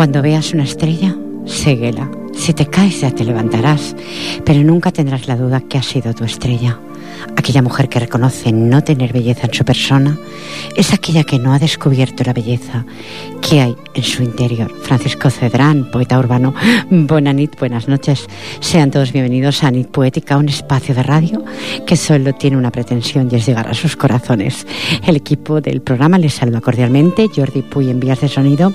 Cuando veas una estrella, séguela. Si te caes ya te levantarás, pero nunca tendrás la duda que ha sido tu estrella. Aquella mujer que reconoce no tener belleza en su persona es aquella que no ha descubierto la belleza que hay en su interior. Francisco Cedrán, poeta urbano. Bonanit, buenas noches. Sean todos bienvenidos a Nit Poética, un espacio de radio que solo tiene una pretensión y es llegar a sus corazones. El equipo del programa les saluda cordialmente, Jordi Puy en vías de sonido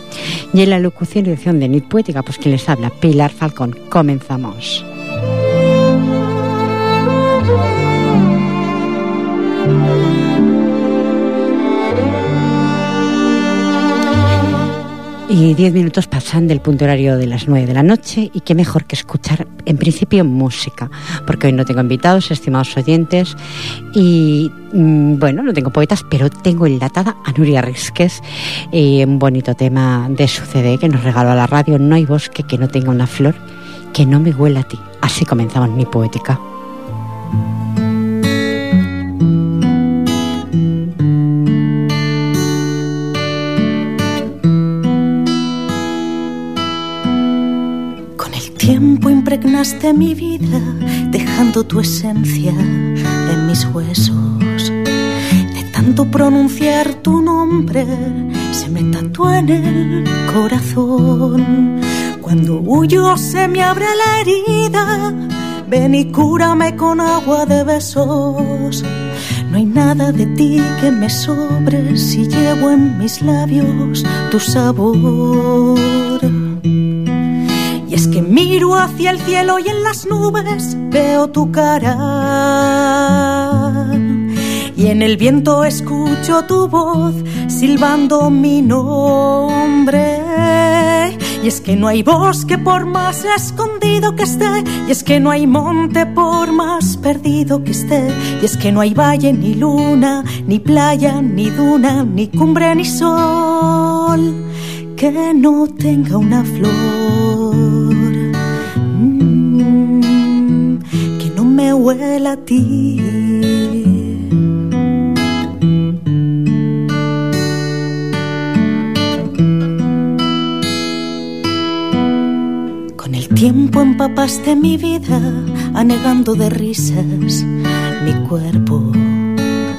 y en la locución y dirección de Nit Poética, pues quien les habla, Pilar Falcón. Comenzamos. Y diez minutos pasan del punto horario de las nueve de la noche y qué mejor que escuchar en principio música, porque hoy no tengo invitados, estimados oyentes, y mm, bueno, no tengo poetas, pero tengo enlatada a Nuria Risques, y un bonito tema de su CD que nos regaló a la radio, No hay bosque que no tenga una flor que no me huela a ti. Así comenzamos mi poética. Impregnaste mi vida, dejando tu esencia en mis huesos. De tanto pronunciar tu nombre, se me tatúa en el corazón. Cuando huyo se me abre la herida, ven y cúrame con agua de besos. No hay nada de ti que me sobre si llevo en mis labios tu sabor. Hacia el cielo y en las nubes veo tu cara. Y en el viento escucho tu voz silbando mi nombre. Y es que no hay bosque por más escondido que esté. Y es que no hay monte por más perdido que esté. Y es que no hay valle ni luna, ni playa, ni duna, ni cumbre, ni sol que no tenga una flor. Huela a ti. Con el tiempo empapaste mi vida, anegando de risas mi cuerpo.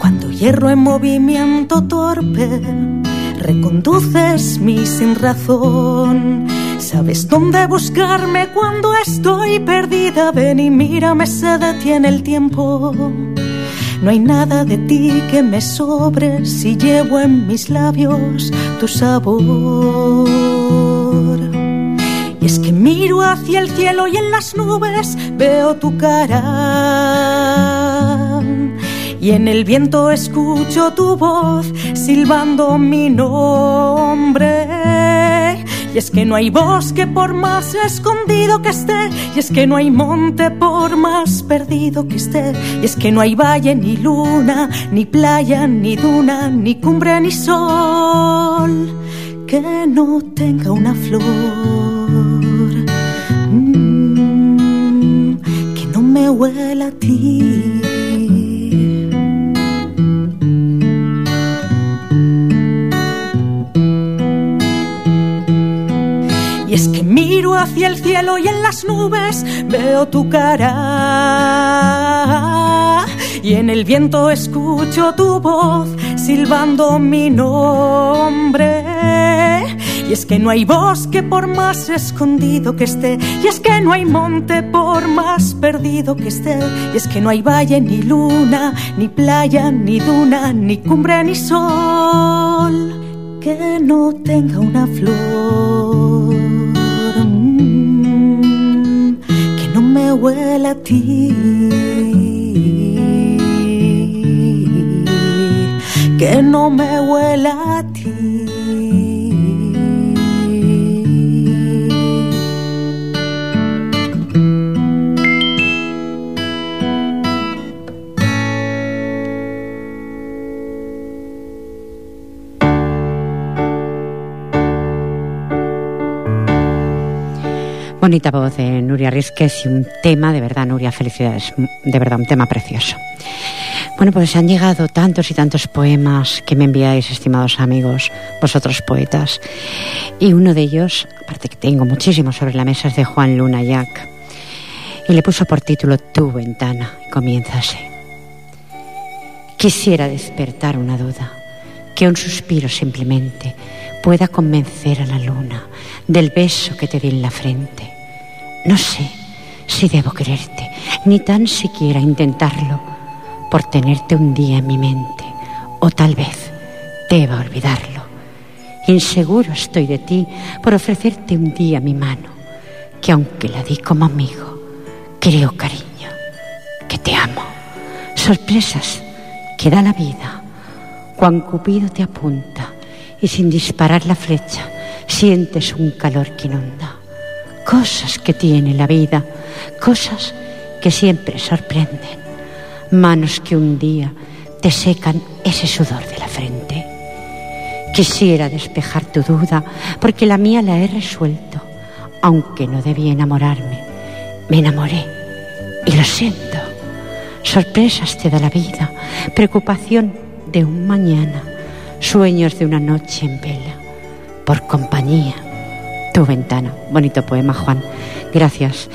Cuando hierro en movimiento torpe, reconduces mi sin razón. Sabes dónde buscarme cuando estoy perdida. Ven y mírame, se detiene el tiempo. No hay nada de ti que me sobre si llevo en mis labios tu sabor. Y es que miro hacia el cielo y en las nubes veo tu cara. Y en el viento escucho tu voz silbando mi nombre. Y es que no hay bosque por más escondido que esté. Y es que no hay monte por más perdido que esté. Y es que no hay valle ni luna, ni playa, ni duna, ni cumbre, ni sol. Que no tenga una flor. Mm, que no me huela a ti. Hacia el cielo y en las nubes veo tu cara. Y en el viento escucho tu voz silbando mi nombre. Y es que no hay bosque por más escondido que esté. Y es que no hay monte por más perdido que esté. Y es que no hay valle ni luna, ni playa, ni duna, ni cumbre, ni sol. Que no tenga una flor. Huele a ti. Que no me huela a ti. Bonita voz de Nuria Rizquez y un tema, de verdad, Nuria, felicidades, de verdad, un tema precioso. Bueno, pues han llegado tantos y tantos poemas que me enviáis, estimados amigos, vosotros poetas. Y uno de ellos, aparte que tengo muchísimos sobre la mesa, es de Juan Luna Jack. Y le puso por título Tu ventana. Y comienza así. Quisiera despertar una duda, que un suspiro simplemente pueda convencer a la luna del beso que te di en la frente. No sé si debo quererte, ni tan siquiera intentarlo, por tenerte un día en mi mente, o tal vez deba olvidarlo. Inseguro estoy de ti por ofrecerte un día mi mano, que aunque la di como amigo, creo cariño, que te amo. Sorpresas que da la vida, cuando Cupido te apunta y sin disparar la flecha sientes un calor que inunda. Cosas que tiene la vida, cosas que siempre sorprenden. Manos que un día te secan ese sudor de la frente. Quisiera despejar tu duda porque la mía la he resuelto, aunque no debí enamorarme. Me enamoré y lo siento. Sorpresas te da la vida, preocupación de un mañana, sueños de una noche en vela por compañía. Tu ventana. Bonito poema, Juan. Gracias.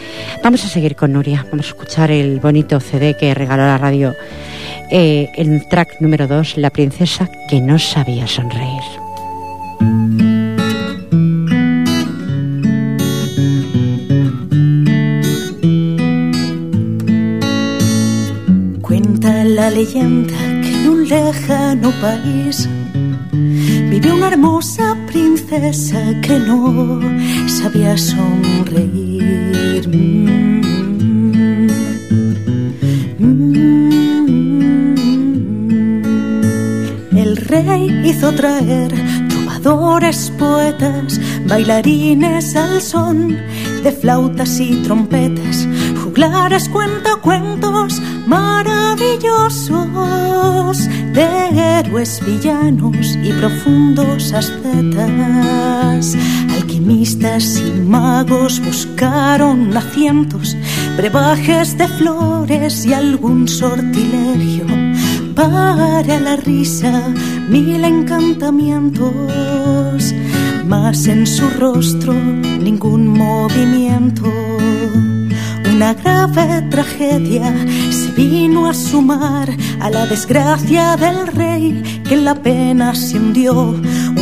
Vamos a seguir con Nuria. Vamos a escuchar el bonito CD que regaló la radio. Eh, el track número 2, La princesa que no sabía sonreír. Cuenta la leyenda que en un lejano país vivió una hermosa princesa que no sabía sonreír. El rey hizo traer trovadores, poetas, bailarines al son de flautas y trompetas, juglares, cuentos maravillosos de héroes villanos y profundos ascetas. Alquimistas y magos buscaron a cientos brebajes de flores y algún sortilegio para la risa, mil encantamientos, mas en su rostro ningún movimiento una grave tragedia se vino a sumar a la desgracia del rey que en la pena se hundió.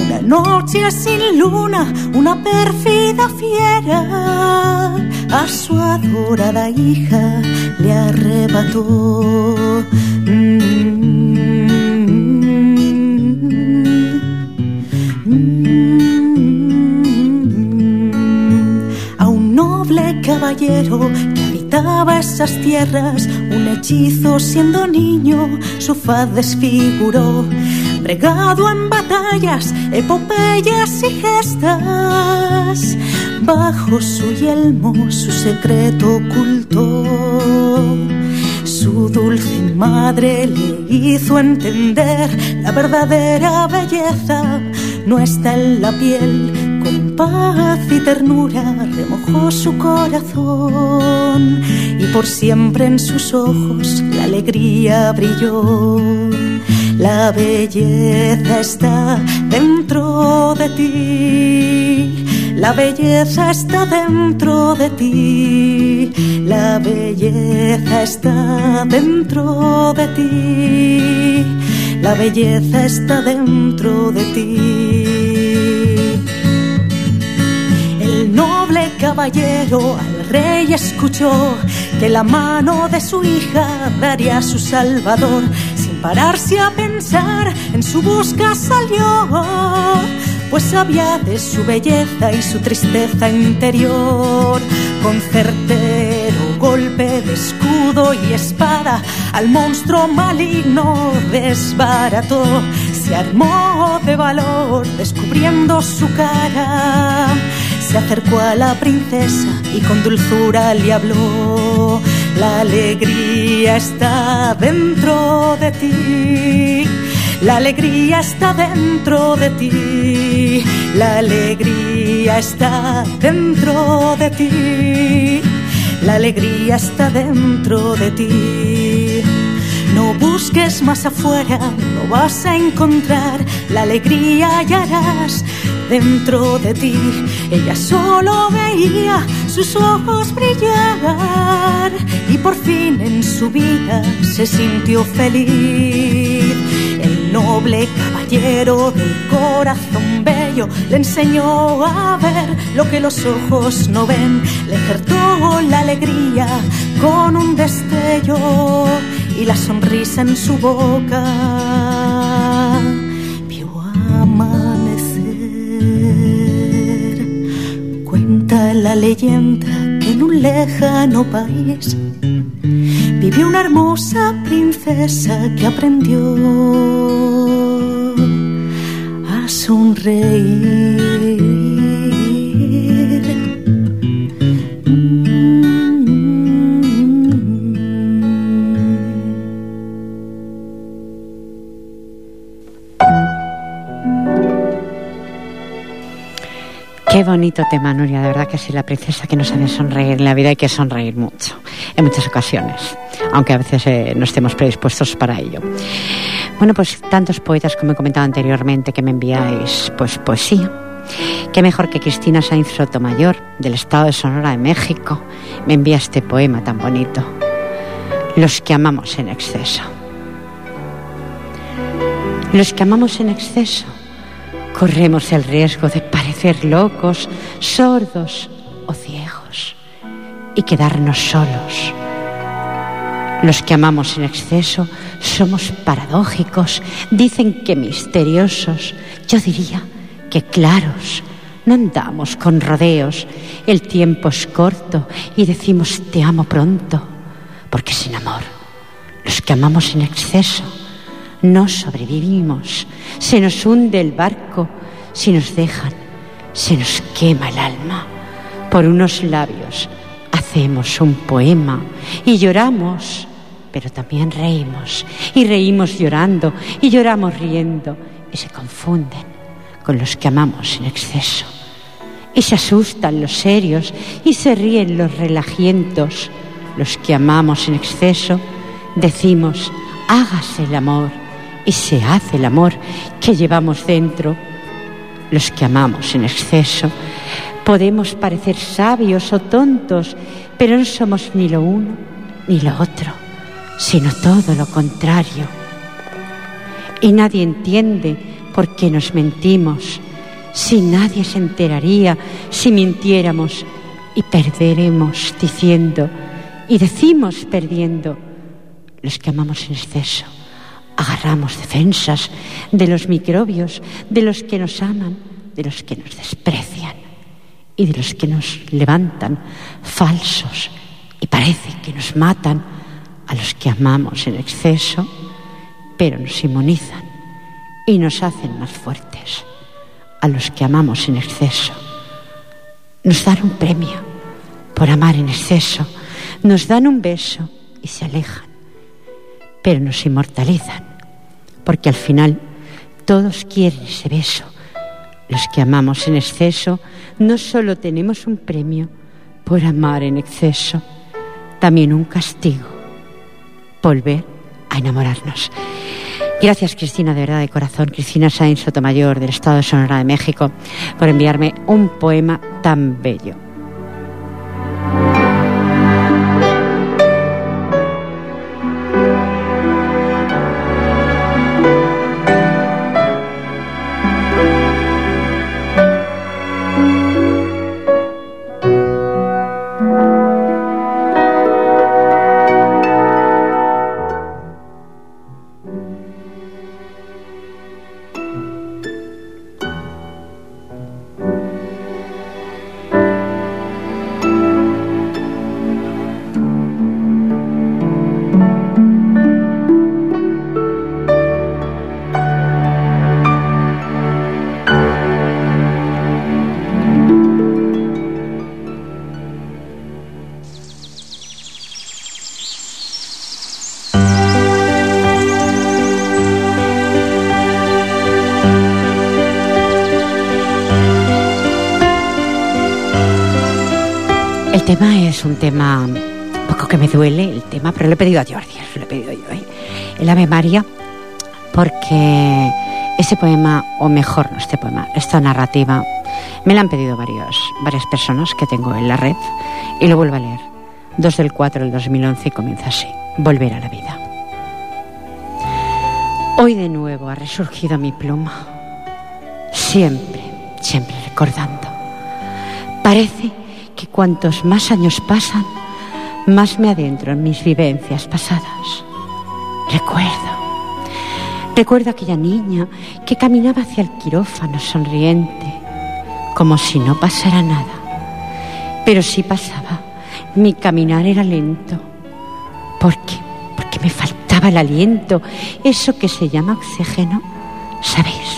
Una noche sin luna, una pérfida fiera a su adorada hija le arrebató. A un noble caballero esas tierras, un hechizo siendo niño, su faz desfiguró. Bregado en batallas, epopeyas y gestas, bajo su yelmo su secreto ocultó. Su dulce madre le hizo entender la verdadera belleza no está en la piel paz y ternura remojó su corazón y por siempre en sus ojos la alegría brilló. La belleza está dentro de ti. La belleza está dentro de ti. La belleza está dentro de ti. La belleza está dentro de ti caballero al rey escuchó que la mano de su hija daría a su salvador. Sin pararse a pensar, en su busca salió, pues sabía de su belleza y su tristeza interior. Con certero golpe de escudo y espada, al monstruo maligno desbarató. Se armó de valor, descubriendo su cara se acercó a la princesa y con dulzura le habló. La alegría está dentro de ti. La alegría está dentro de ti. La alegría está dentro de ti. La alegría está dentro de ti. No busques más afuera, no vas a encontrar la alegría y harás dentro de ti. Ella solo veía sus ojos brillar y por fin en su vida se sintió feliz. El noble caballero del corazón bello le enseñó a ver lo que los ojos no ven, le ejertó la alegría con un destello y la sonrisa en su boca la leyenda que en un lejano país vivió una hermosa princesa que aprendió a sonreír. Qué bonito tema, Nuria. De verdad que sí, la princesa que no sabe sonreír en la vida hay que sonreír mucho, en muchas ocasiones, aunque a veces eh, no estemos predispuestos para ello. Bueno, pues tantos poetas, como he comentado anteriormente, que me enviáis pues poesía. Qué mejor que Cristina Sainz Sotomayor, del estado de Sonora de México, me envía este poema tan bonito. Los que amamos en exceso. Los que amamos en exceso corremos el riesgo de parecer locos, sordos o ciegos y quedarnos solos. Los que amamos en exceso somos paradójicos, dicen que misteriosos, yo diría que claros. No andamos con rodeos, el tiempo es corto y decimos te amo pronto, porque sin amor, los que amamos en exceso, no sobrevivimos, se nos hunde el barco, si nos dejan, se nos quema el alma. Por unos labios hacemos un poema y lloramos, pero también reímos, y reímos llorando, y lloramos riendo, y se confunden con los que amamos en exceso. Y se asustan los serios y se ríen los relajientos. Los que amamos en exceso decimos, hágase el amor y se hace el amor que llevamos dentro. Los que amamos en exceso podemos parecer sabios o tontos, pero no somos ni lo uno ni lo otro, sino todo lo contrario. Y nadie entiende por qué nos mentimos, si nadie se enteraría si mintiéramos y perderemos diciendo, y decimos perdiendo, los que amamos en exceso agarramos defensas de los microbios, de los que nos aman, de los que nos desprecian y de los que nos levantan falsos y parece que nos matan a los que amamos en exceso, pero nos inmunizan y nos hacen más fuertes a los que amamos en exceso. Nos dan un premio por amar en exceso, nos dan un beso y se alejan, pero nos inmortalizan porque al final todos quieren ese beso. Los que amamos en exceso no solo tenemos un premio por amar en exceso, también un castigo, volver a enamorarnos. Gracias Cristina, de verdad, de corazón, Cristina Sainz Sotomayor, del Estado de Sonora de México, por enviarme un poema tan bello. Lo he pedido a Jordi, lo he pedido yo, ¿eh? el Ave María, porque ese poema, o mejor no este poema, esta narrativa, me la han pedido varios, varias personas que tengo en la red y lo vuelvo a leer. 2 del 4 del 2011 y comienza así, Volver a la vida. Hoy de nuevo ha resurgido mi pluma, siempre, siempre recordando. Parece que cuantos más años pasan, más me adentro en mis vivencias pasadas. Recuerdo, recuerdo aquella niña que caminaba hacia el quirófano sonriente, como si no pasara nada. Pero sí pasaba, mi caminar era lento. ¿Por qué? Porque me faltaba el aliento, eso que se llama oxígeno, ¿sabéis?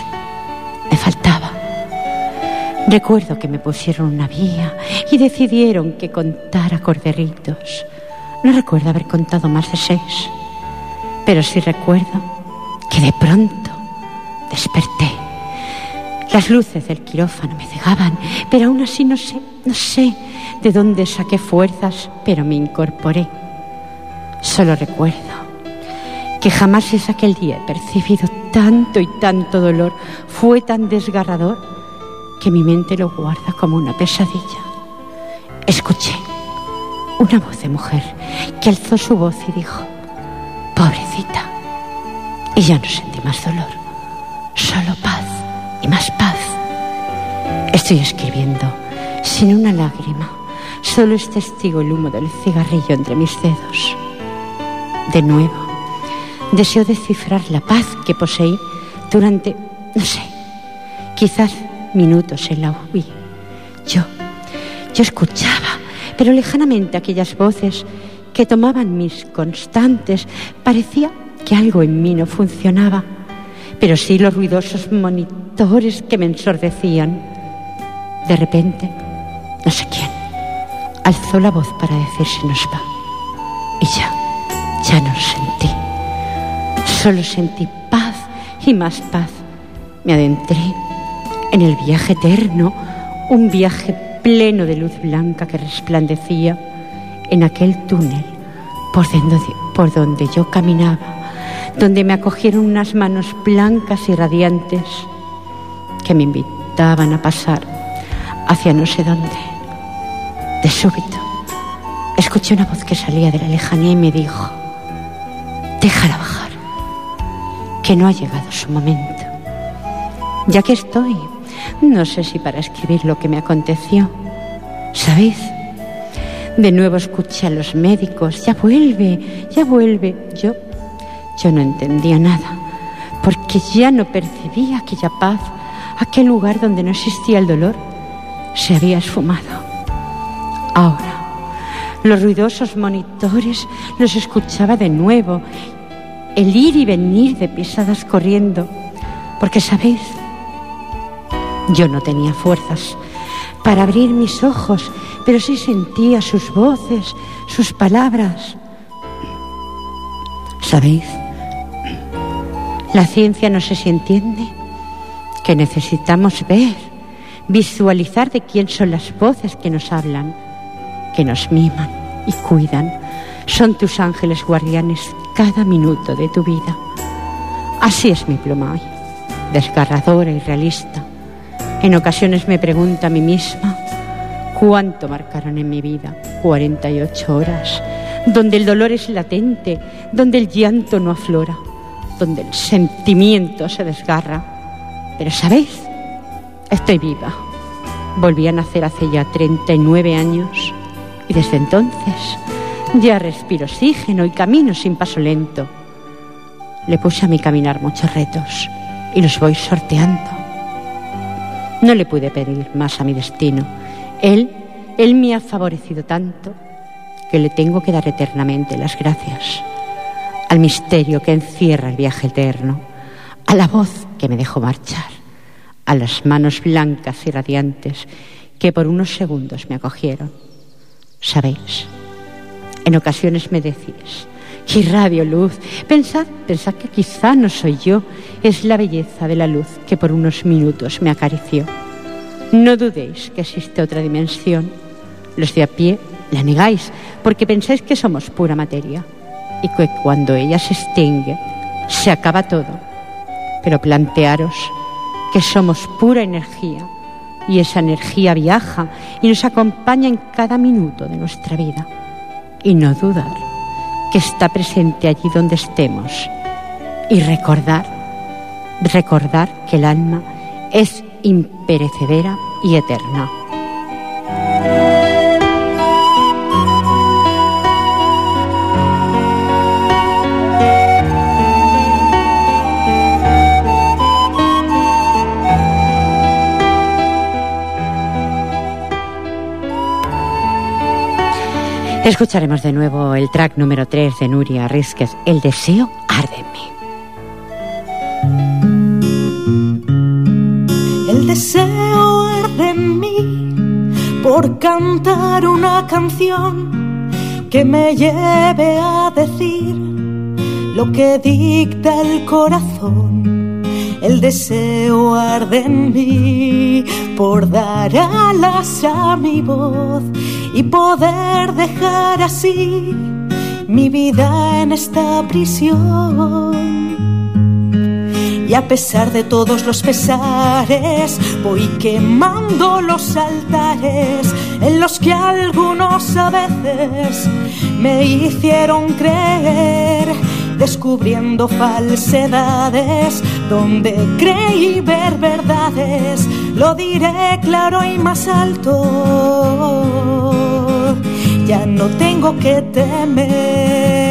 Recuerdo que me pusieron una vía y decidieron que contara corderitos. No recuerdo haber contado más de seis, pero sí recuerdo que de pronto desperté. Las luces del quirófano me cegaban, pero aún así no sé, no sé de dónde saqué fuerzas, pero me incorporé. Solo recuerdo que jamás es aquel día he percibido tanto y tanto dolor, fue tan desgarrador que mi mente lo guarda como una pesadilla. Escuché una voz de mujer que alzó su voz y dijo, pobrecita. Y ya no sentí más dolor, solo paz y más paz. Estoy escribiendo sin una lágrima, solo es testigo el humo del cigarrillo entre mis dedos. De nuevo, deseo descifrar la paz que poseí durante, no sé, quizás minutos en la huí. Yo, yo escuchaba, pero lejanamente aquellas voces que tomaban mis constantes. Parecía que algo en mí no funcionaba, pero sí los ruidosos monitores que me ensordecían. De repente, no sé quién, alzó la voz para decir si nos va. Y ya, ya no sentí. Solo sentí paz y más paz. Me adentré en el viaje eterno, un viaje pleno de luz blanca que resplandecía en aquel túnel por donde, por donde yo caminaba, donde me acogieron unas manos blancas y radiantes que me invitaban a pasar hacia no sé dónde. De súbito, escuché una voz que salía de la lejanía y me dijo, déjala bajar, que no ha llegado su momento. Ya que estoy no sé si para escribir lo que me aconteció. ¿Sabéis? De nuevo escuché a los médicos, ya vuelve, ya vuelve. Yo, yo no entendía nada, porque ya no percibía aquella paz, aquel lugar donde no existía el dolor, se había esfumado. Ahora, los ruidosos monitores los escuchaba de nuevo, el ir y venir de pisadas corriendo, porque sabéis, yo no tenía fuerzas para abrir mis ojos, pero sí sentía sus voces, sus palabras. ¿Sabéis? La ciencia no sé si entiende que necesitamos ver, visualizar de quién son las voces que nos hablan, que nos miman y cuidan. Son tus ángeles guardianes cada minuto de tu vida. Así es mi pluma hoy, desgarradora y realista en ocasiones me pregunto a mí misma cuánto marcaron en mi vida 48 horas, donde el dolor es latente, donde el llanto no aflora, donde el sentimiento se desgarra. Pero ¿sabéis? Estoy viva. Volví a nacer hace ya 39 años y desde entonces ya respiro oxígeno y camino sin paso lento. Le puse a mi caminar muchos retos y los voy sorteando. No le pude pedir más a mi destino. Él, Él me ha favorecido tanto que le tengo que dar eternamente las gracias al misterio que encierra el viaje eterno, a la voz que me dejó marchar, a las manos blancas y radiantes que por unos segundos me acogieron. Sabéis, en ocasiones me decís, que radio luz, pensad, pensad que quizá no soy yo, es la belleza de la luz que por unos minutos me acarició. No dudéis que existe otra dimensión. Los de a pie la negáis porque pensáis que somos pura materia y que cuando ella se extingue, se acaba todo. Pero plantearos que somos pura energía y esa energía viaja y nos acompaña en cada minuto de nuestra vida. Y no dudar que está presente allí donde estemos. Y recordar, recordar que el alma es imperecedera y eterna. Escucharemos de nuevo el track número 3 de Nuria Rizquez, El deseo arde en mí. Por cantar una canción que me lleve a decir lo que dicta el corazón. El deseo arde en mí por dar alas a mi voz y poder dejar así mi vida en esta prisión. Y a pesar de todos los pesares, voy quemando los altares en los que algunos a veces me hicieron creer, descubriendo falsedades donde creí ver verdades. Lo diré claro y más alto, ya no tengo que temer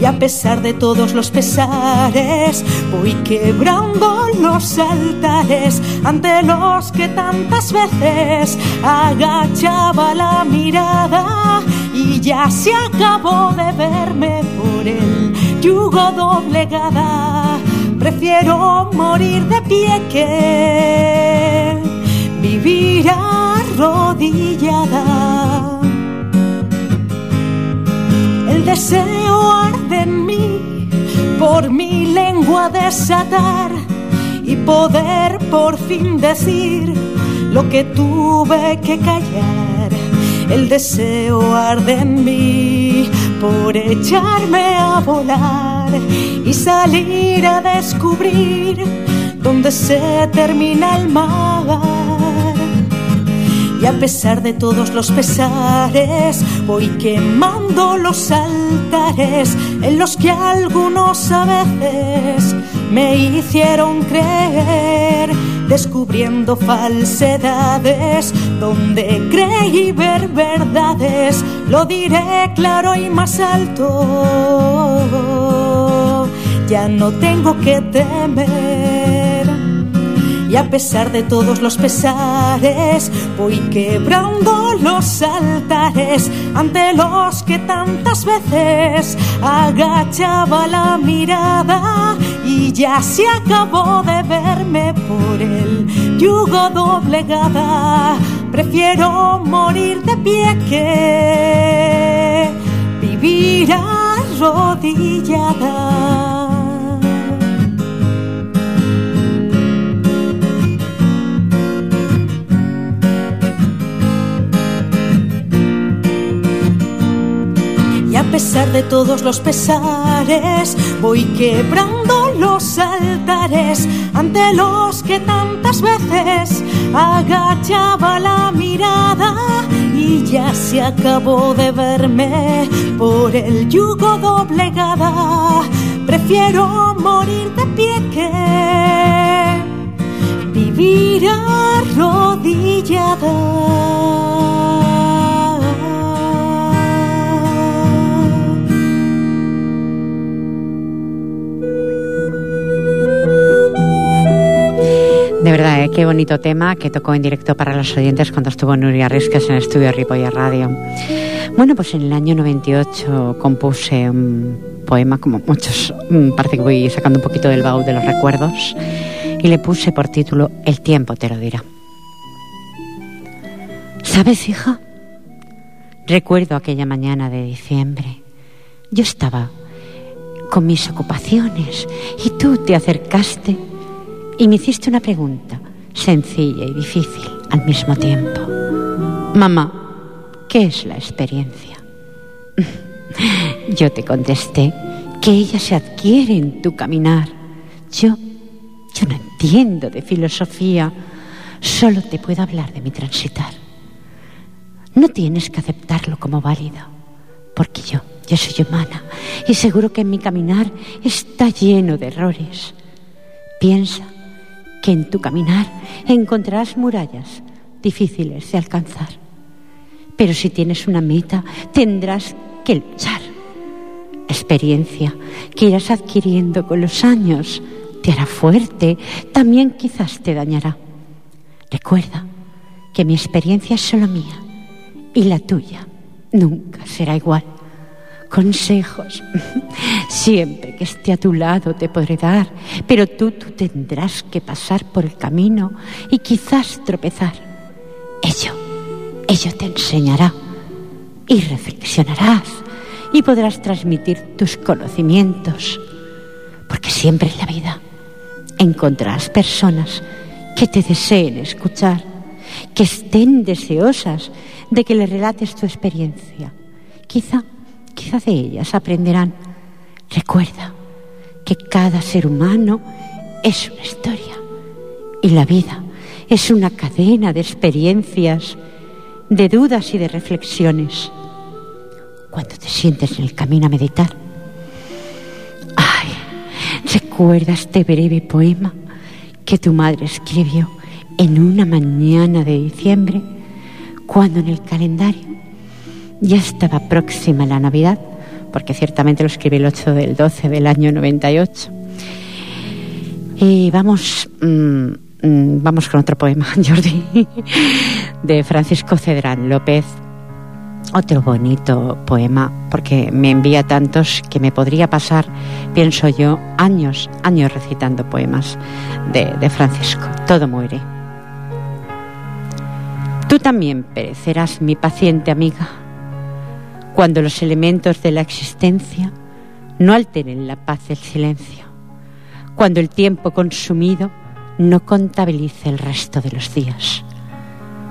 y a pesar de todos los pesares voy quebrando los altares ante los que tantas veces agachaba la mirada y ya se acabó de verme por el yugo doblegada. Prefiero morir de pie que vivir arrodillada. El deseo arde en mí por mi lengua desatar y poder por fin decir lo que tuve que callar. El deseo arde en mí por echarme a volar y salir a descubrir dónde se termina el mar y a pesar de todos los pesares voy quemando los altares en los que algunos a veces me hicieron creer descubriendo falsedades donde creí ver verdades. Lo diré claro y más alto ya no tengo que temer y a pesar de todos los pesares voy quebrando los altares ante los que tantas veces agachaba la mirada y ya se acabó de verme por el yugo doblegada. Prefiero morir de pie que vivir arrodillada. Pesar de todos los pesares, voy quebrando los altares ante los que tantas veces agachaba la mirada y ya se acabó de verme por el yugo doblegada. Prefiero morir de pie que vivir arrodillada. Verdad, ¿eh? qué bonito tema que tocó en directo para los oyentes cuando estuvo Nuria Risques en el estudio Ripolla Radio. Bueno, pues en el año 98 compuse un poema, como muchos, mm, parece que voy sacando un poquito del baúl de los recuerdos, y le puse por título El tiempo te lo dirá. ¿Sabes, hija? Recuerdo aquella mañana de diciembre. Yo estaba con mis ocupaciones y tú te acercaste y me hiciste una pregunta sencilla y difícil al mismo tiempo. Mamá, ¿qué es la experiencia? Yo te contesté que ella se adquiere en tu caminar. Yo, yo no entiendo de filosofía, solo te puedo hablar de mi transitar. No tienes que aceptarlo como válido, porque yo, yo soy humana y seguro que en mi caminar está lleno de errores. Piensa que en tu caminar encontrarás murallas difíciles de alcanzar. Pero si tienes una meta, tendrás que luchar. Experiencia que irás adquiriendo con los años te hará fuerte, también quizás te dañará. Recuerda que mi experiencia es solo mía y la tuya nunca será igual. Consejos, siempre que esté a tu lado te podré dar, pero tú, tú tendrás que pasar por el camino y quizás tropezar. Ello, ello te enseñará y reflexionarás y podrás transmitir tus conocimientos, porque siempre en la vida encontrarás personas que te deseen escuchar, que estén deseosas de que le relates tu experiencia. Quizá, quizá de ellas aprenderán. Recuerda que cada ser humano es una historia y la vida es una cadena de experiencias, de dudas y de reflexiones. Cuando te sientes en el camino a meditar, ay, recuerda este breve poema que tu madre escribió en una mañana de diciembre, cuando en el calendario ya estaba próxima la Navidad, porque ciertamente lo escribí el 8 del 12 del año 98. Y vamos, mm, mm, vamos con otro poema, Jordi, de Francisco Cedrán López, otro bonito poema, porque me envía tantos que me podría pasar, pienso yo, años, años recitando poemas de, de Francisco. Todo muere. Tú también perecerás, mi paciente amiga, cuando los elementos de la existencia no alteren la paz del silencio, cuando el tiempo consumido no contabilice el resto de los días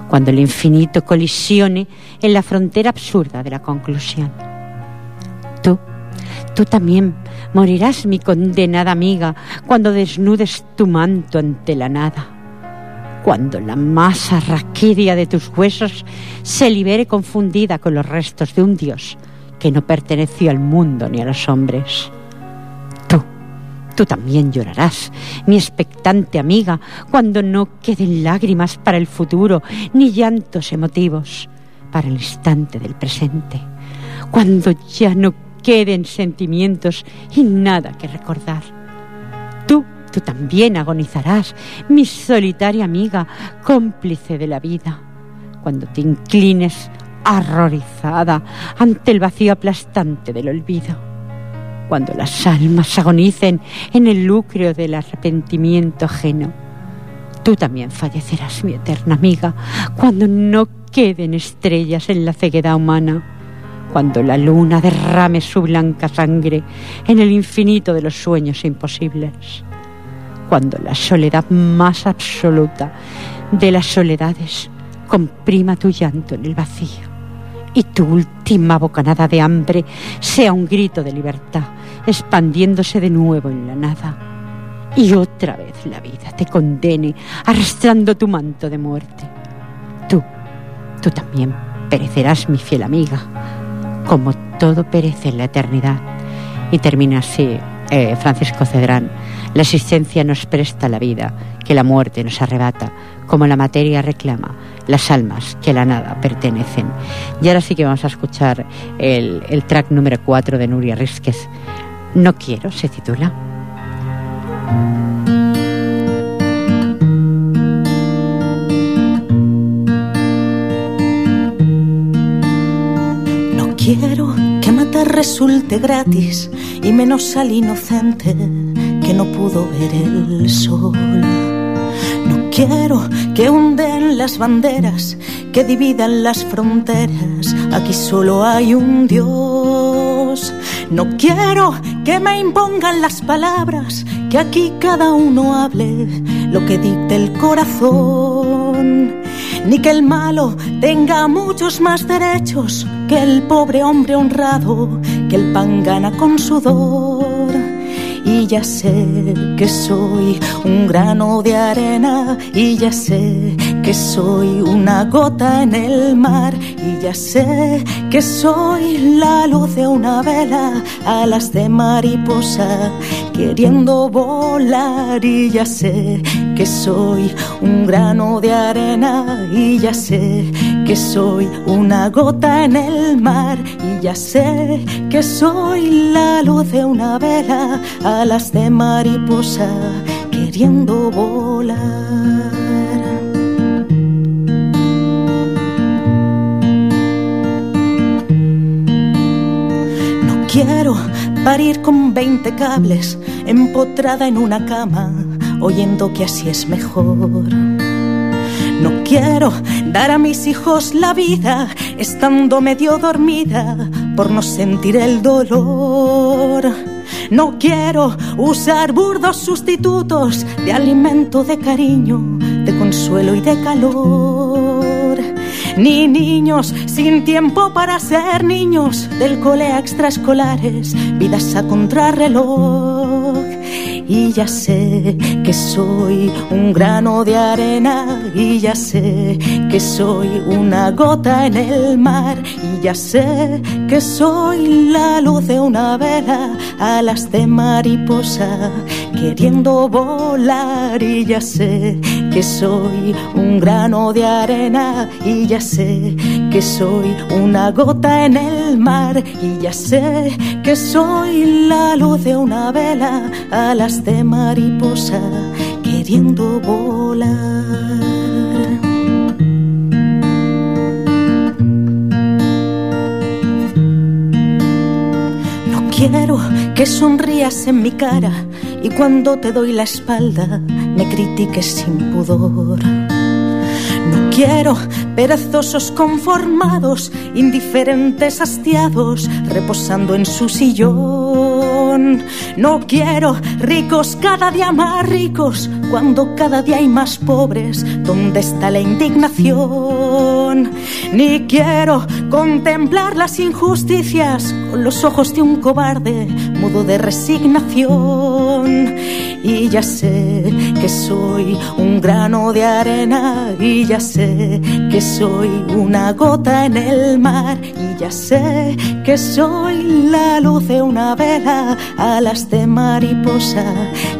cuando el infinito colisione en la frontera absurda de la conclusión. Tú, tú también morirás, mi condenada amiga, cuando desnudes tu manto ante la nada, cuando la masa raquídea de tus huesos se libere confundida con los restos de un Dios que no perteneció al mundo ni a los hombres Tú también llorarás, mi expectante amiga, cuando no queden lágrimas para el futuro, ni llantos emotivos para el instante del presente, cuando ya no queden sentimientos y nada que recordar. Tú, tú también agonizarás, mi solitaria amiga, cómplice de la vida, cuando te inclines horrorizada ante el vacío aplastante del olvido. Cuando las almas agonicen en el lucro del arrepentimiento ajeno. Tú también fallecerás, mi eterna amiga, cuando no queden estrellas en la ceguedad humana, cuando la luna derrame su blanca sangre en el infinito de los sueños imposibles, cuando la soledad más absoluta de las soledades comprima tu llanto en el vacío y tu última bocanada de hambre sea un grito de libertad expandiéndose de nuevo en la nada. Y otra vez la vida te condene arrastrando tu manto de muerte. Tú, tú también perecerás, mi fiel amiga, como todo perece en la eternidad. Y termina así eh, Francisco Cedrán. La existencia nos presta la vida, que la muerte nos arrebata, como la materia reclama las almas que a la nada pertenecen. Y ahora sí que vamos a escuchar el, el track número 4 de Nuria Rizquez, no quiero, se titula. No quiero que matar resulte gratis y menos al inocente que no pudo ver el sol. No quiero que hunden las banderas, que dividan las fronteras. Aquí solo hay un Dios. No quiero que me impongan las palabras, que aquí cada uno hable lo que dicte el corazón. ni que el malo tenga muchos más derechos que el pobre hombre honrado, que el pan gana con sudor y ya sé que soy un grano de arena y ya sé que soy una gota en el mar y ya sé que soy la luz de una vela, alas de mariposa queriendo volar y ya sé que soy un grano de arena y ya sé que soy una gota en el mar y ya sé que soy la luz de una vela, alas de mariposa queriendo volar. No quiero parir con 20 cables, empotrada en una cama, oyendo que así es mejor. No quiero dar a mis hijos la vida estando medio dormida por no sentir el dolor. No quiero usar burdos sustitutos de alimento, de cariño, de consuelo y de calor. Ni niños sin tiempo para ser niños del cole extraescolares, vidas a contrarreloj y ya sé que soy un grano de arena y ya sé que soy una gota en el mar y ya sé que soy la luz de una vela, alas de mariposa queriendo volar y ya sé que soy un grano de arena y ya sé que soy una gota en el mar y ya sé que soy la luz de una vela, alas de mariposa queriendo volar. No quiero que sonrías en mi cara y cuando te doy la espalda me critiques sin pudor. Quiero perezosos conformados, indiferentes hastiados, reposando en su sillón. No quiero ricos cada día más ricos, cuando cada día hay más pobres. ¿Dónde está la indignación? Ni quiero contemplar las injusticias con los ojos de un cobarde, mudo de resignación. Y ya sé que soy un grano de arena, y ya sé que soy una gota en el mar, y ya sé que soy la luz de una vela, alas de mariposa,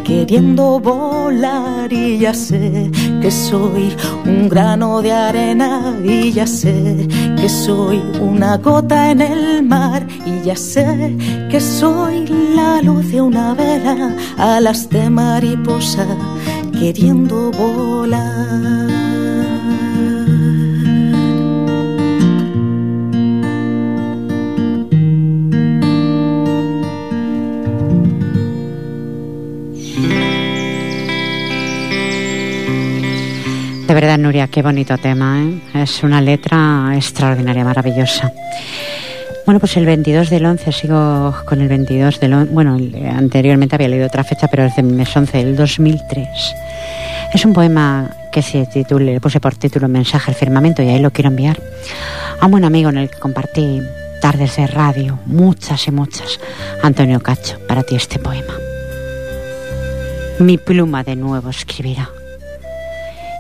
queriendo volar, y ya sé que soy un grano de arena, y ya sé que soy una gota en el mar, y ya sé que soy la luz de una vela, alas de mariposa, queriendo volar. De verdad, Nuria, qué bonito tema. ¿eh? Es una letra extraordinaria, maravillosa. Bueno, pues el 22 del 11, sigo con el 22 del 11. Bueno, anteriormente había leído otra fecha, pero es de mes 11, el 2003. Es un poema que se titula, le puse por título Mensaje al firmamento y ahí lo quiero enviar a un buen amigo en el que compartí tardes de radio, muchas y muchas. Antonio Cacho, para ti este poema. Mi pluma de nuevo escribirá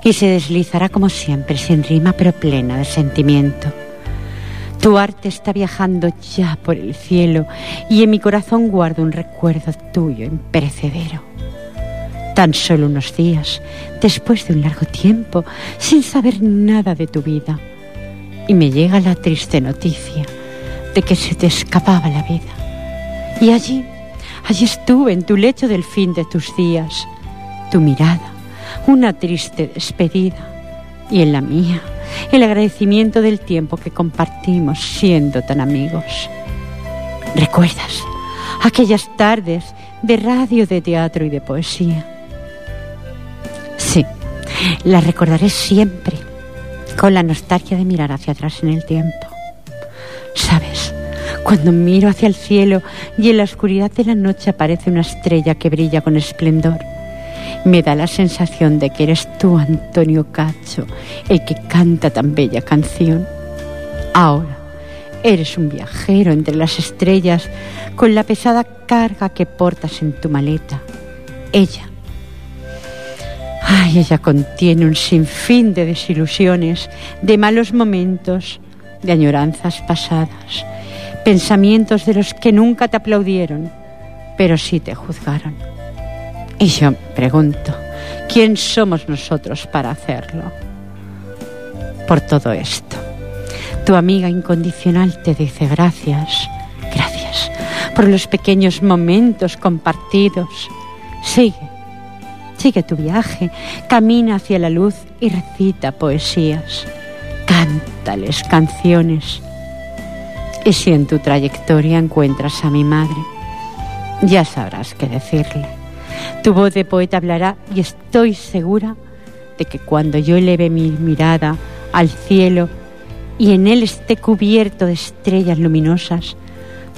y se deslizará como siempre, sin rima pero plena de sentimiento. Tu arte está viajando ya por el cielo y en mi corazón guardo un recuerdo tuyo imperecedero. Tan solo unos días, después de un largo tiempo, sin saber nada de tu vida, y me llega la triste noticia de que se te escapaba la vida. Y allí, allí estuve en tu lecho del fin de tus días, tu mirada, una triste despedida, y en la mía, el agradecimiento del tiempo que compartimos siendo tan amigos. ¿Recuerdas aquellas tardes de radio, de teatro y de poesía? Sí, las recordaré siempre con la nostalgia de mirar hacia atrás en el tiempo. ¿Sabes? Cuando miro hacia el cielo y en la oscuridad de la noche aparece una estrella que brilla con esplendor Me da la sensación de que eres tú, Antonio Cacho, el que canta tan bella canción. Ahora, eres un viajero entre las estrellas con la pesada carga que portas en tu maleta. Ella. Ay, ella contiene un sinfín de desilusiones, de malos momentos, de añoranzas pasadas, pensamientos de los que nunca te aplaudieron, pero sí te juzgaron. Y yo pregunto, ¿quién somos nosotros para hacerlo? Por todo esto, tu amiga incondicional te dice gracias, gracias por los pequeños momentos compartidos. Sigue, sigue tu viaje, camina hacia la luz y recita poesías. Cántales canciones. Y si en tu trayectoria encuentras a mi madre, ya sabrás qué decirle. Tu voz de poeta hablará y estoy segura de que cuando yo eleve mi mirada al cielo y en él esté cubierto de estrellas luminosas,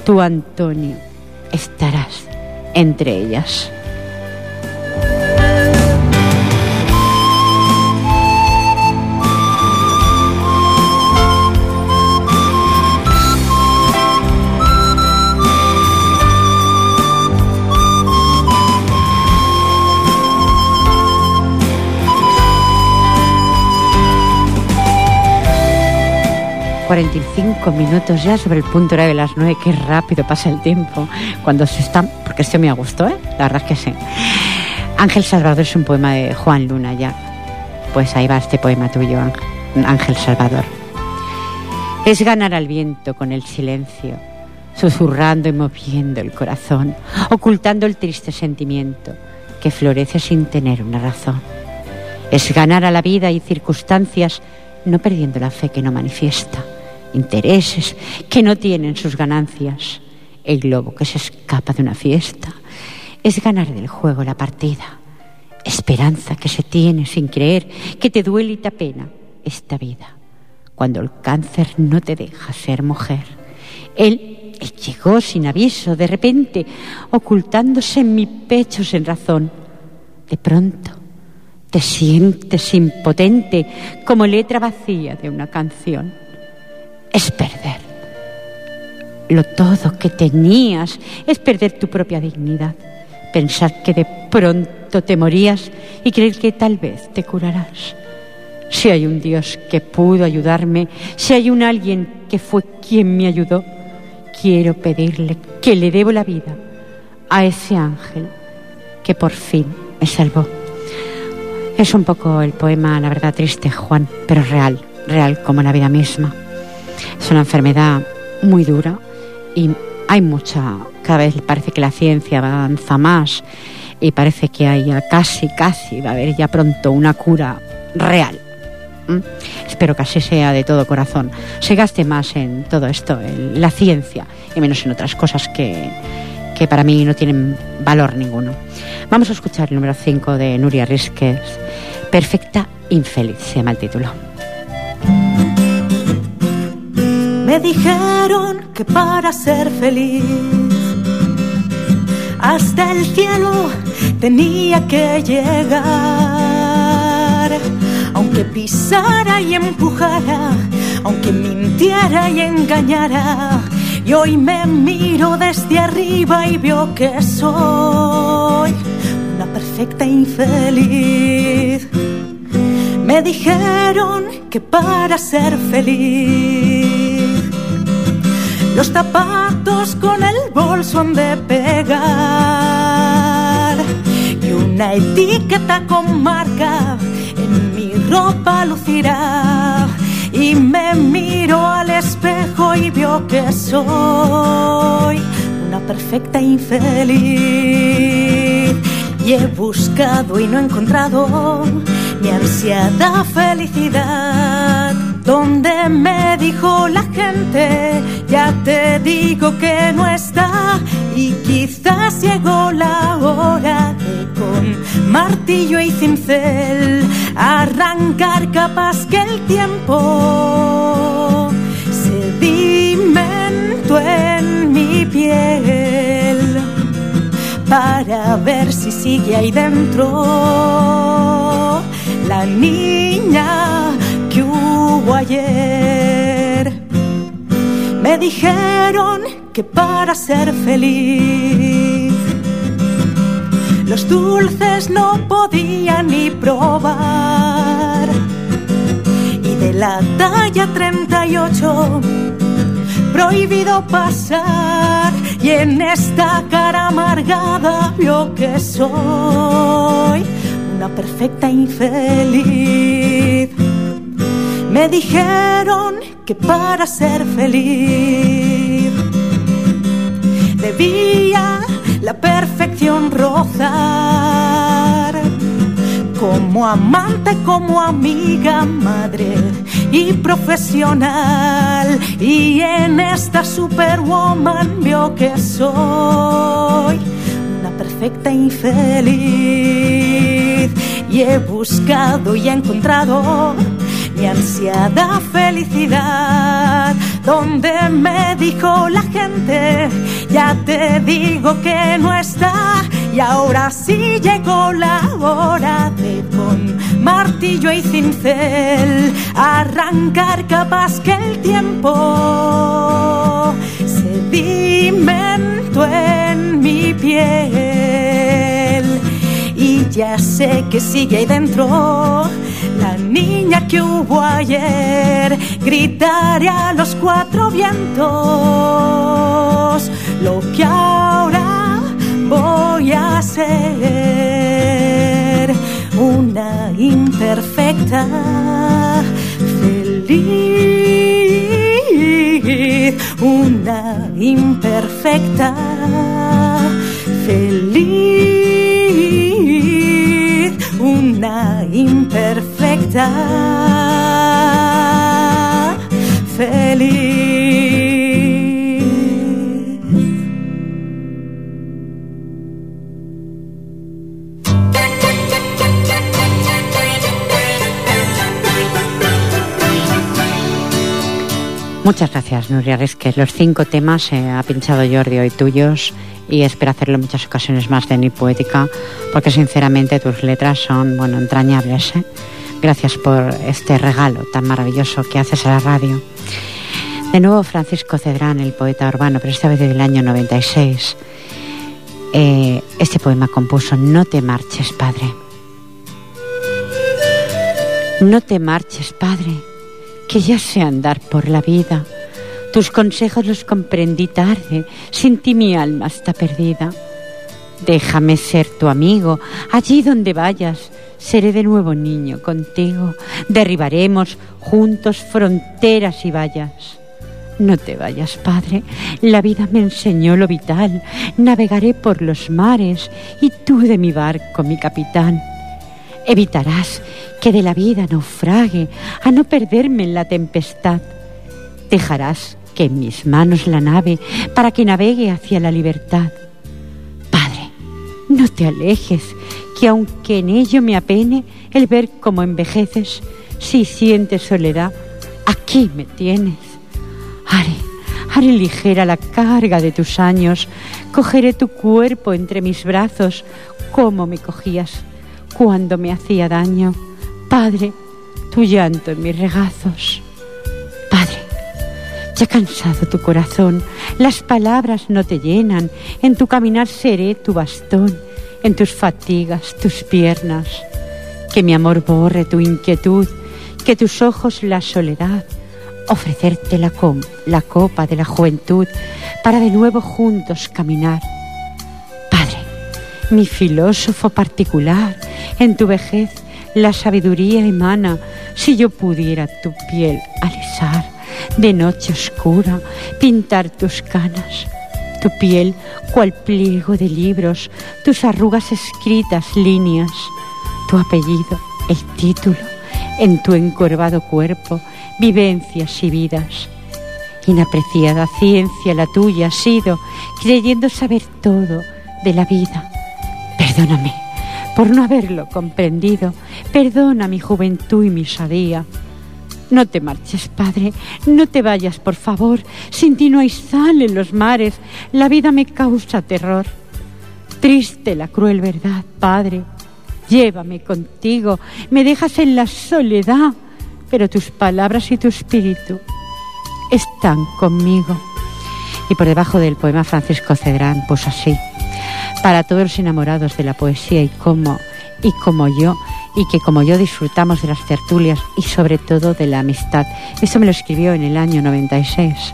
tú, Antonio, estarás entre ellas. 45 minutos ya sobre el punto de las 9. Qué rápido pasa el tiempo cuando se está. Porque estoy muy a gusto, ¿eh? La verdad es que sí. Ángel Salvador es un poema de Juan Luna ya. Pues ahí va este poema tuyo, Ángel Salvador. Es ganar al viento con el silencio, susurrando y moviendo el corazón, ocultando el triste sentimiento que florece sin tener una razón. Es ganar a la vida y circunstancias no perdiendo la fe que no manifiesta intereses que no tienen sus ganancias. El globo que se escapa de una fiesta es ganar del juego la partida. Esperanza que se tiene sin creer, que te duele y te apena esta vida. Cuando el cáncer no te deja ser mujer. Él, él llegó sin aviso, de repente, ocultándose en mi pecho sin razón. De pronto, te sientes impotente como letra vacía de una canción es perder. Lo todo que tenías es perder tu propia dignidad. Pensar que de pronto te morías y creer que tal vez te curarás. Si hay un Dios que pudo ayudarme, si hay un alguien que fue quien me ayudó, quiero pedirle que le debo la vida a ese ángel que por fin me salvó. Es un poco el poema, la verdad, triste, Juan, pero real, real como la vida misma. Es una enfermedad muy dura y hay mucha, cada vez parece que la ciencia avanza más y parece que hay casi, casi, va a haber ya pronto una cura real. Espero que así sea de todo corazón. Se gaste más en todo esto, en la ciencia, y menos en otras cosas que, que para mí no tienen valor ninguno. Vamos a escuchar el número 5 de Nuria Rizquez, Perfecta Infeliz, se llama el título. Me dijeron que para ser feliz hasta el cielo tenía que llegar. Aunque pisara y empujara, aunque mintiera y engañara, y hoy me miro desde arriba y veo que soy una perfecta infeliz. Me dijeron que para ser feliz los zapatos con el bolso han de pegar. Y una etiqueta con marca en mi ropa lucirá. Y me miro al espejo y veo que soy una perfecta infeliz. Y he buscado y no he encontrado mi ansiada felicidad donde me dijo la gente, ya te digo que no está y quizás llegó la hora de con martillo y cincel arrancar capaz que el tiempo sedimentó en mi piel para ver si sigue ahí dentro la niña ayer. Me dijeron que para ser feliz los dulces no podía ni probar. Y de la talla 38 prohibido pasar y en esta cara amargada vio que soy una perfecta infeliz. Me dijeron que para ser feliz debía la perfección rozar como amante, como amiga, madre y profesional. Y en esta superwoman vio que soy una perfecta infeliz. Y he buscado y he encontrado mi ansiada felicidad, donde me dijo la gente, ya te digo que no está, y ahora sí llegó la hora de con martillo y cincel arrancar capaz que el tiempo sedimentó en mi piel ya sé que sigue ahí dentro. La niña que hubo ayer gritaré a los cuatro vientos. Lo que ahora voy a hacer una imperfecta feliz una imperfecta feliz imperfecta feliz. Muchas gracias, Nuria que Los cinco temas eh, ha pinchado Jordi hoy tuyos y espero hacerlo en muchas ocasiones más de Ni Poética, porque sinceramente tus letras son, bueno, entrañables. ¿eh? Gracias por este regalo tan maravilloso que haces a la radio. De nuevo, Francisco Cedrán, el poeta urbano, pero esta vez del año 96. Eh, este poema compuso No te marches, padre. No te marches, padre, que ya sé andar por la vida tus consejos los comprendí tarde, sin ti mi alma está perdida. Déjame ser tu amigo, allí donde vayas, seré de nuevo niño contigo. Derribaremos juntos fronteras y vallas. No te vayas, Padre, la vida me enseñó lo vital. Navegaré por los mares y tú de mi barco, mi capitán. Evitarás que de la vida naufrague a no perderme en la tempestad. Dejarás que en mis manos la nave para que navegue hacia la libertad. Padre, no te alejes, que aunque en ello me apene el ver cómo envejeces, si sientes soledad, aquí me tienes. Haré, haré ligera la carga de tus años, cogeré tu cuerpo entre mis brazos, como me cogías cuando me hacía daño. Padre, tu llanto en mis regazos. Ya cansado tu corazón, las palabras no te llenan, en tu caminar seré tu bastón, en tus fatigas tus piernas. Que mi amor borre tu inquietud, que tus ojos la soledad, ofrecerte la, la copa de la juventud. Para de nuevo juntos caminar. Padre, mi filósofo particular, en tu vejez la sabiduría emana, si yo pudiera tu piel alisar de noche oscura, pintar tus canas, tu piel cual pliego de libros, tus arrugas escritas líneas, tu apellido, el título, en tu encorvado cuerpo, vivencias y vidas. Inapreciada ciencia la tuya ha sido, creyendo saber todo de la vida. Perdóname por no haberlo comprendido, perdona mi juventud y mi sadía no te marches, Padre, no te vayas, por favor. Sin ti no hay sal en los mares, la vida me causa terror. Triste la cruel verdad, Padre. Llévame contigo, me dejas en la soledad, pero tus palabras y tu espíritu están conmigo. Y por debajo del poema Francisco Cedrán puso así, para todos los enamorados de la poesía y como, y como yo, y que como yo disfrutamos de las tertulias y sobre todo de la amistad. Eso me lo escribió en el año 96.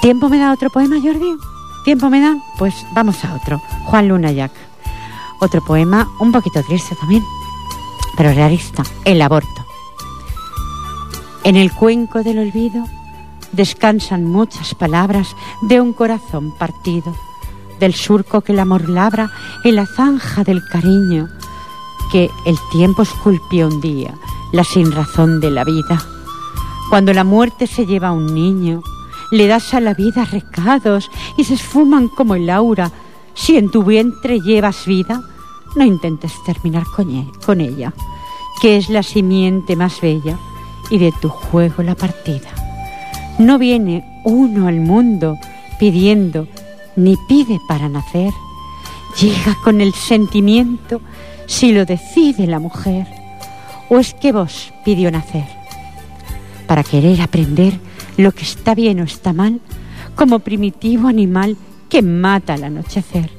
¿Tiempo me da otro poema, Jordi? ¿Tiempo me da? Pues vamos a otro. Juan Luna Jack. Otro poema un poquito triste también, pero realista. El aborto. En el cuenco del olvido descansan muchas palabras de un corazón partido, del surco que el amor labra en la zanja del cariño que el tiempo esculpió un día la sinrazón de la vida. Cuando la muerte se lleva a un niño, le das a la vida recados y se esfuman como el aura. Si en tu vientre llevas vida, no intentes terminar e, con ella, que es la simiente más bella y de tu juego la partida. No viene uno al mundo pidiendo, ni pide para nacer. Llega con el sentimiento si lo decide la mujer o es que vos pidió nacer para querer aprender lo que está bien o está mal como primitivo animal que mata al anochecer.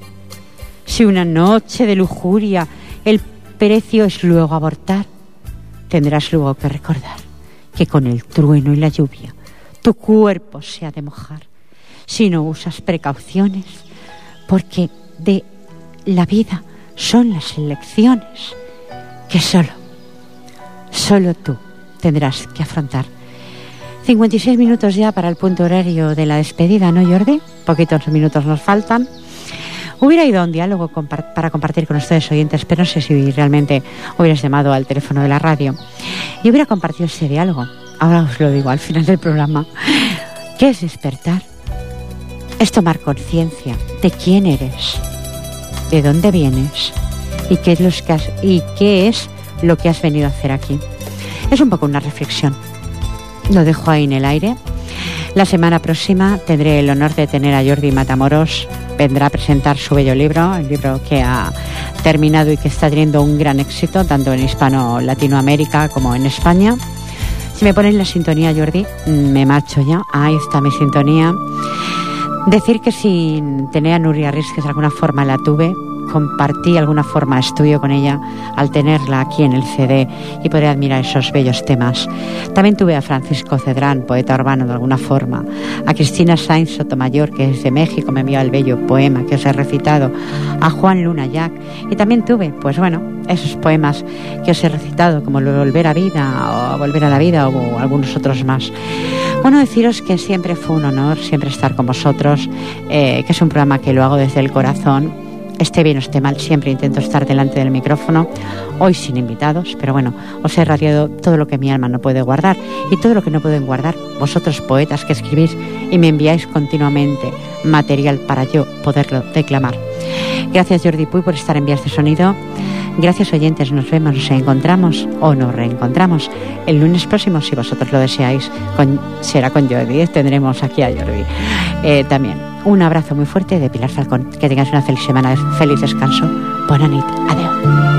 Si una noche de lujuria el precio es luego abortar, tendrás luego que recordar que con el trueno y la lluvia tu cuerpo se ha de mojar si no usas precauciones, porque de la vida son las elecciones que solo, solo tú tendrás que afrontar. 56 minutos ya para el punto horario de la despedida, ¿no, Jordi? Poquitos minutos nos faltan. Hubiera ido a un diálogo para compartir con ustedes oyentes, pero no sé si realmente hubieras llamado al teléfono de la radio y hubiera compartido ese diálogo. Ahora os lo digo al final del programa. ¿Qué es despertar? Es tomar conciencia de quién eres, de dónde vienes y qué, es que y qué es lo que has venido a hacer aquí. Es un poco una reflexión. Lo dejo ahí en el aire. La semana próxima tendré el honor de tener a Jordi Matamoros. Vendrá a presentar su bello libro, el libro que ha terminado y que está teniendo un gran éxito, tanto en Hispano-Latinoamérica como en España. Si me ponen la sintonía, Jordi, me marcho ya. Ahí está mi sintonía. Decir que sin tener a Nuria Risques de alguna forma la tuve, compartí alguna forma estudio con ella al tenerla aquí en el CD y poder admirar esos bellos temas. También tuve a Francisco Cedrán, poeta urbano de alguna forma, a Cristina Sainz Sotomayor, que es de México, me envió el bello poema que os he recitado, a Juan Luna Jack, y también tuve, pues bueno, esos poemas que os he recitado, como Volver a Vida o Volver a la Vida o algunos otros más. Bueno, deciros que siempre fue un honor, siempre estar con vosotros, eh, que es un programa que lo hago desde el corazón esté bien o esté mal, siempre intento estar delante del micrófono, hoy sin invitados, pero bueno, os he radiado todo lo que mi alma no puede guardar y todo lo que no pueden guardar vosotros poetas que escribís y me enviáis continuamente material para yo poderlo declamar. Gracias Jordi Puy por estar en Vías de Sonido. Gracias oyentes, nos vemos, nos encontramos o nos reencontramos el lunes próximo, si vosotros lo deseáis, será con Jordi, tendremos aquí a Jordi eh, también. Un abrazo muy fuerte de Pilar Falcón. Que tengas una feliz semana, feliz descanso. Buena. Adiós.